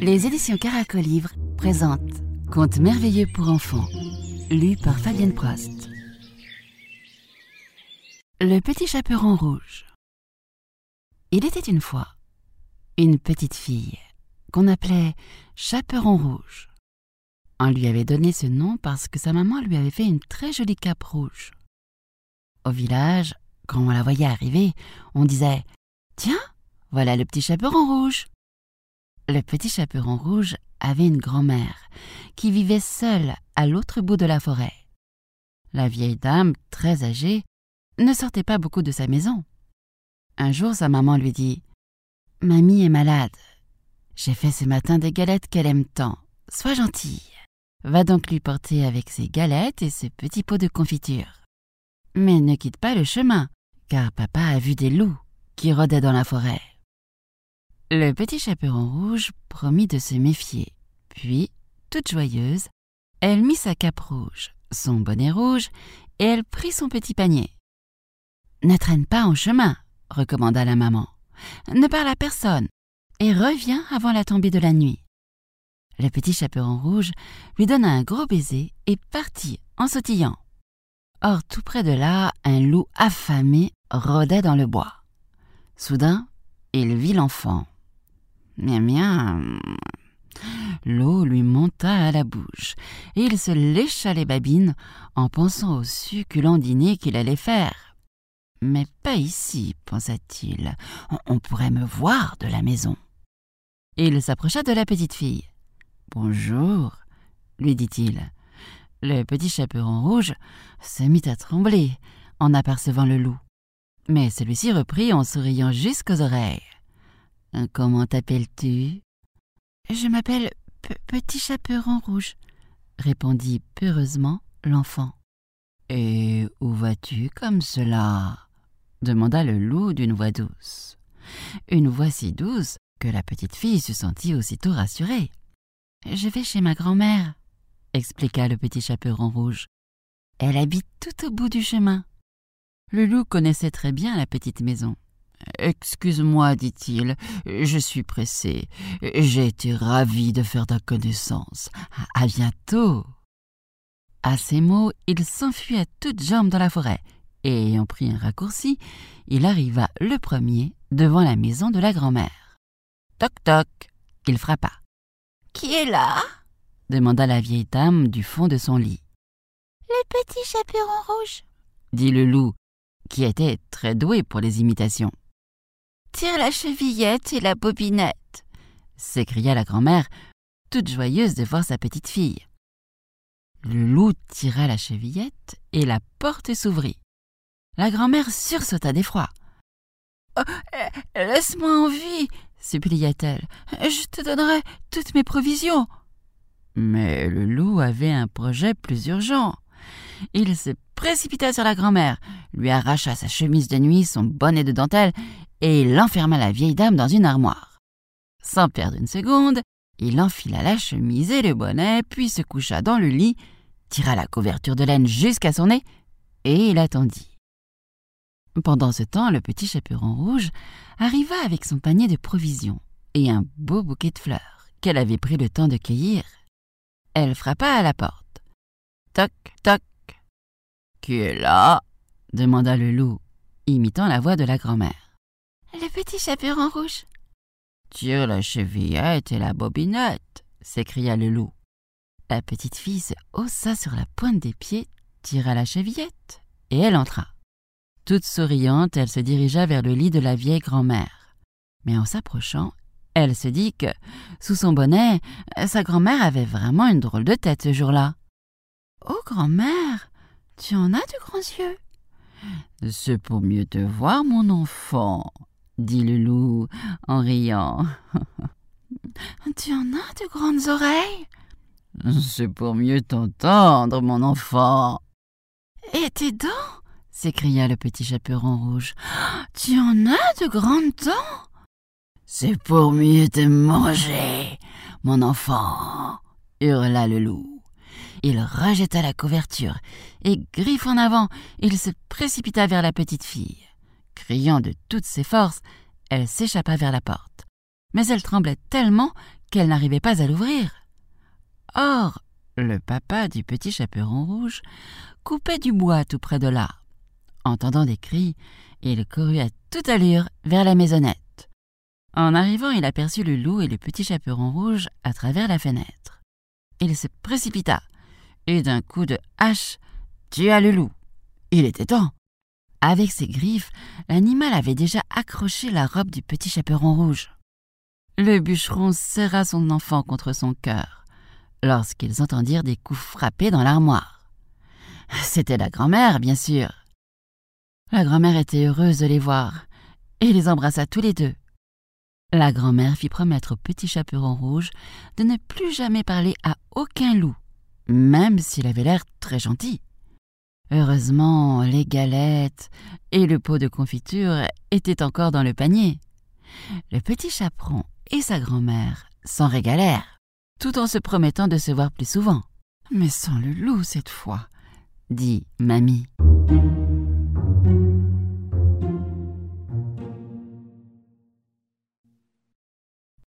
Les éditions Caracolivre présentent Contes merveilleux pour enfants, lu par Fabienne Prost. Le petit chaperon rouge. Il était une fois une petite fille qu'on appelait Chaperon rouge. On lui avait donné ce nom parce que sa maman lui avait fait une très jolie cape rouge. Au village, quand on la voyait arriver, on disait Tiens, voilà le petit chaperon rouge. Le petit chaperon rouge avait une grand-mère qui vivait seule à l'autre bout de la forêt. La vieille dame, très âgée, ne sortait pas beaucoup de sa maison. Un jour, sa maman lui dit Mamie est malade. J'ai fait ce matin des galettes qu'elle aime tant. Sois gentille. Va donc lui porter avec ses galettes et ce petit pot de confiture. Mais ne quitte pas le chemin, car papa a vu des loups qui rôdaient dans la forêt. Le petit chaperon rouge promit de se méfier. Puis, toute joyeuse, elle mit sa cape rouge, son bonnet rouge, et elle prit son petit panier. Ne traîne pas en chemin, recommanda la maman. Ne parle à personne, et reviens avant la tombée de la nuit. Le petit chaperon rouge lui donna un gros baiser et partit en sautillant. Or, tout près de là, un loup affamé rôdait dans le bois. Soudain, il vit l'enfant. Miam miam. L'eau lui monta à la bouche, et il se lécha les babines en pensant au succulent dîner qu'il allait faire. Mais pas ici, pensa-t-il. On pourrait me voir de la maison. Il s'approcha de la petite fille. Bonjour, lui dit-il. Le petit chaperon rouge se mit à trembler en apercevant le loup. Mais celui-ci reprit en souriant jusqu'aux oreilles. Comment t'appelles-tu? Je m'appelle Petit Chaperon Rouge, répondit peureusement l'enfant. Et où vas-tu comme cela? demanda le loup d'une voix douce. Une voix si douce que la petite fille se sentit aussitôt rassurée. Je vais chez ma grand-mère, expliqua le petit chaperon rouge. Elle habite tout au bout du chemin. Le loup connaissait très bien la petite maison. Excuse-moi, dit-il, je suis pressé. J'ai été ravi de faire ta connaissance. À bientôt. À ces mots, il s'enfuit à toutes jambes dans la forêt, et ayant pris un raccourci, il arriva le premier devant la maison de la grand-mère. Toc toc, il frappa. Qui est là? demanda la vieille dame du fond de son lit. Le petit chaperon rouge, dit le loup, qui était très doué pour les imitations. Tire la chevillette et la bobinette, s'écria la grand-mère, toute joyeuse de voir sa petite fille. Le loup tira la chevillette et la porte s'ouvrit. La grand-mère sursauta d'effroi. Oh, Laisse-moi en vie, supplia-t-elle. Je te donnerai toutes mes provisions. Mais le loup avait un projet plus urgent. Il se précipita sur la grand-mère, lui arracha sa chemise de nuit, son bonnet de dentelle, et il enferma la vieille dame dans une armoire. Sans perdre une seconde, il enfila la chemise et le bonnet, puis se coucha dans le lit, tira la couverture de laine jusqu'à son nez, et il attendit. Pendant ce temps, le petit chaperon rouge arriva avec son panier de provisions et un beau bouquet de fleurs qu'elle avait pris le temps de cueillir. Elle frappa à la porte. Toc, toc. Qui est là? demanda le loup, imitant la voix de la grand-mère. Le petit chaperon rouge. Tire la chevillette et la bobinette, s'écria le loup. La petite fille se haussa sur la pointe des pieds, tira la chevillette, et elle entra. Toute souriante, elle se dirigea vers le lit de la vieille grand-mère. Mais en s'approchant, elle se dit que, sous son bonnet, sa grand-mère avait vraiment une drôle de tête ce jour-là. Oh, grand-mère, tu en as de grands yeux. C'est pour mieux te voir, mon enfant, dit le loup en riant. tu en as de grandes oreilles. C'est pour mieux t'entendre, mon enfant. Et tes dents s'écria le petit chaperon rouge. Tu en as de grandes dents C'est pour mieux te manger, mon enfant, hurla le loup. Il rejeta la couverture et, griffe en avant, il se précipita vers la petite fille. Criant de toutes ses forces, elle s'échappa vers la porte. Mais elle tremblait tellement qu'elle n'arrivait pas à l'ouvrir. Or, le papa du petit chaperon rouge coupait du bois tout près de là. Entendant des cris, il courut à toute allure vers la maisonnette. En arrivant, il aperçut le loup et le petit chaperon rouge à travers la fenêtre. Il se précipita et d'un coup de hache tua le loup. Il était temps. Avec ses griffes, l'animal avait déjà accroché la robe du petit chaperon rouge. Le bûcheron serra son enfant contre son cœur lorsqu'ils entendirent des coups frappés dans l'armoire. C'était la grand-mère, bien sûr. La grand-mère était heureuse de les voir et les embrassa tous les deux. La grand-mère fit promettre au petit chaperon rouge de ne plus jamais parler à aucun loup, même s'il avait l'air très gentil. Heureusement, les galettes et le pot de confiture étaient encore dans le panier. Le petit chaperon et sa grand-mère s'en régalèrent, tout en se promettant de se voir plus souvent. Mais sans le loup cette fois, dit Mamie.